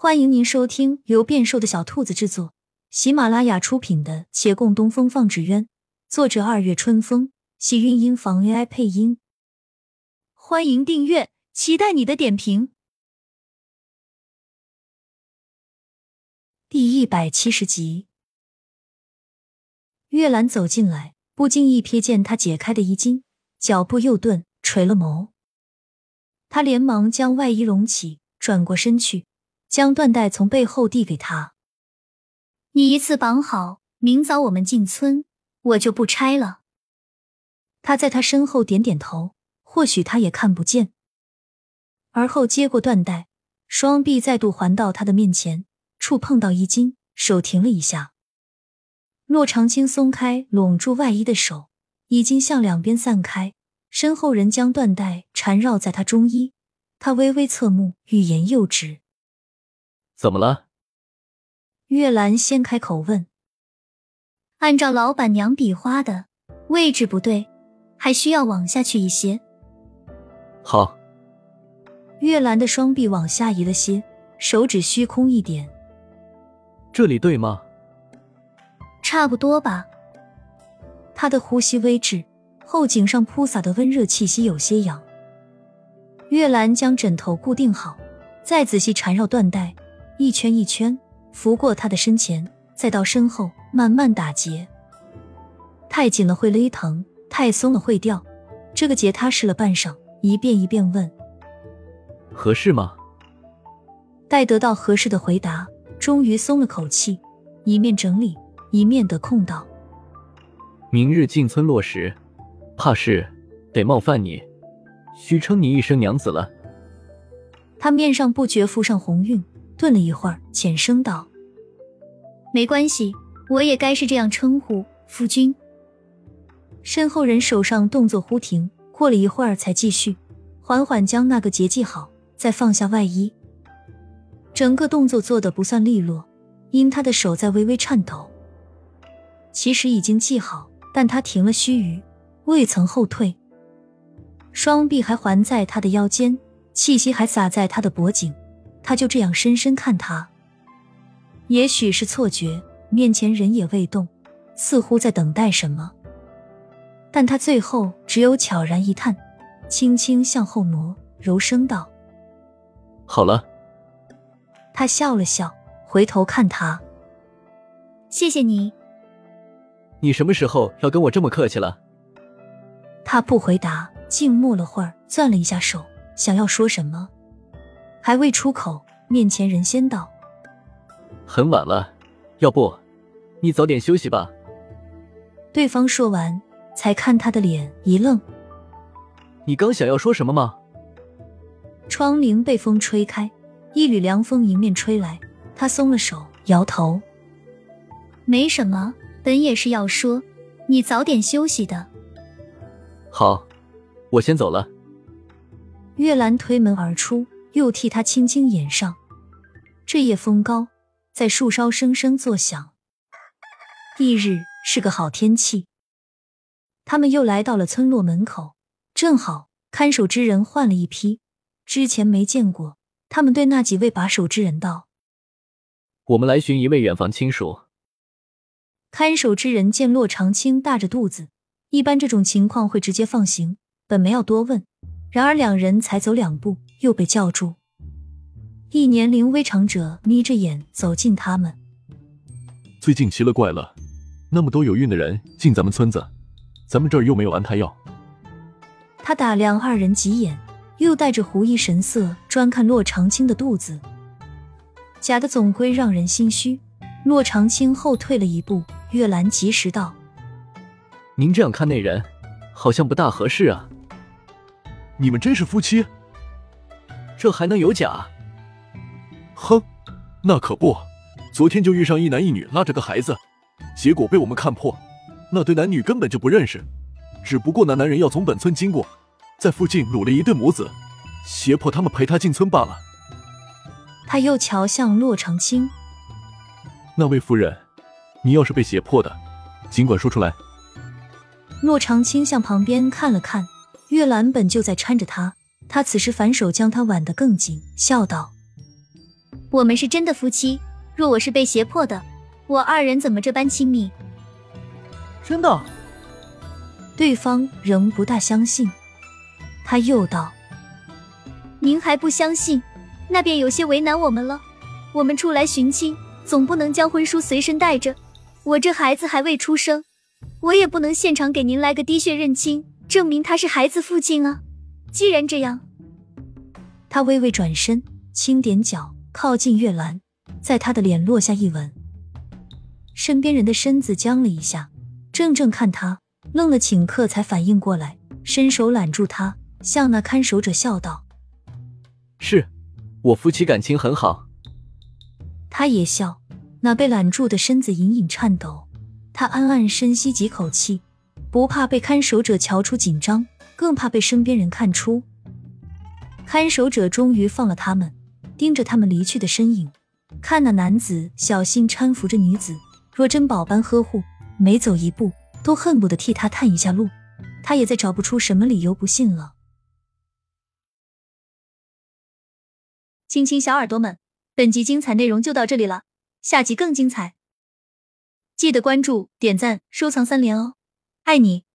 欢迎您收听由变瘦的小兔子制作、喜马拉雅出品的《且共东风放纸鸢》，作者二月春风，喜韵音房 AI 配音。欢迎订阅，期待你的点评。第一百七十集，月兰走进来，不经意瞥见他解开的衣襟，脚步又顿，垂了眸。他连忙将外衣拢起，转过身去。将缎带从背后递给他，你一次绑好，明早我们进村，我就不拆了。他在他身后点点头，或许他也看不见。而后接过缎带，双臂再度环到他的面前，触碰到衣襟，手停了一下。洛长青松开拢住外衣的手，已经向两边散开，身后人将缎带缠绕在他中衣，他微微侧目，欲言又止。怎么了？月兰先开口问。按照老板娘比划的位置不对，还需要往下去一些。好。月兰的双臂往下移了些，手指虚空一点。这里对吗？差不多吧。他的呼吸微滞，后颈上铺洒的温热气息有些痒。月兰将枕头固定好，再仔细缠绕缎带。一圈一圈拂过他的身前，再到身后，慢慢打结。太紧了会勒疼，太松了会掉。这个结他试了半晌，一遍一遍问：“合适吗？”待得到合适的回答，终于松了口气，一面整理，一面得空道：“明日进村落时，怕是得冒犯你，须称你一声娘子了。”他面上不觉浮上红晕。顿了一会儿，浅声道：“没关系，我也该是这样称呼夫君。”身后人手上动作忽停，过了一会儿才继续，缓缓将那个结系好，再放下外衣。整个动作做的不算利落，因他的手在微微颤抖。其实已经系好，但他停了须臾，未曾后退，双臂还环在他的腰间，气息还洒在他的脖颈。他就这样深深看他，也许是错觉，面前人也未动，似乎在等待什么。但他最后只有悄然一叹，轻轻向后挪，柔声道：“好了。”他笑了笑，回头看他：“谢谢你。”你什么时候要跟我这么客气了？他不回答，静默了会儿，攥了一下手，想要说什么。还未出口，面前人先道：“很晚了，要不你早点休息吧。”对方说完，才看他的脸一愣：“你刚想要说什么吗？”窗棂被风吹开，一缕凉风迎面吹来，他松了手，摇头：“没什么，本也是要说，你早点休息的。”好，我先走了。月兰推门而出。又替他轻轻掩上。这夜风高，在树梢声声作响。翌日是个好天气，他们又来到了村落门口，正好看守之人换了一批，之前没见过。他们对那几位把守之人道：“我们来寻一位远房亲属。”看守之人见洛长青大着肚子，一般这种情况会直接放行，本没要多问。然而两人才走两步。又被叫住，一年龄微长者眯着眼走近他们。最近奇了怪了，那么多有孕的人进咱们村子，咱们这儿又没有安胎药。他打量二人几眼，又带着狐疑神色专看洛长青的肚子。假的总归让人心虚。洛长青后退了一步，月兰及时道：“您这样看那人，好像不大合适啊。你们真是夫妻？”这还能有假？哼，那可不。昨天就遇上一男一女拉着个孩子，结果被我们看破，那对男女根本就不认识。只不过那男人要从本村经过，在附近掳了一对母子，胁迫他们陪他进村罢了。他又瞧向洛长青，那位夫人，你要是被胁迫的，尽管说出来。洛长青向旁边看了看，月兰本就在搀着他。他此时反手将他挽得更紧，笑道：“我们是真的夫妻。若我是被胁迫的，我二人怎么这般亲密？真的？对方仍不大相信。他又道：“您还不相信？那便有些为难我们了。我们出来寻亲，总不能将婚书随身带着。我这孩子还未出生，我也不能现场给您来个滴血认亲，证明他是孩子父亲啊。既然这样，他微微转身，轻点脚，靠近月兰，在她的脸落下一吻。身边人的身子僵了一下，怔怔看他，愣了顷刻，才反应过来，伸手揽住他。向那看守者笑道：“是我夫妻感情很好。”他也笑，那被揽住的身子隐隐颤抖。他暗暗深吸几口气，不怕被看守者瞧出紧张，更怕被身边人看出。看守者终于放了他们，盯着他们离去的身影，看那男子小心搀扶着女子，若珍宝般呵护，每走一步都恨不得替他探一下路。他也再找不出什么理由不信了。亲亲小耳朵们，本集精彩内容就到这里了，下集更精彩，记得关注、点赞、收藏三连哦，爱你！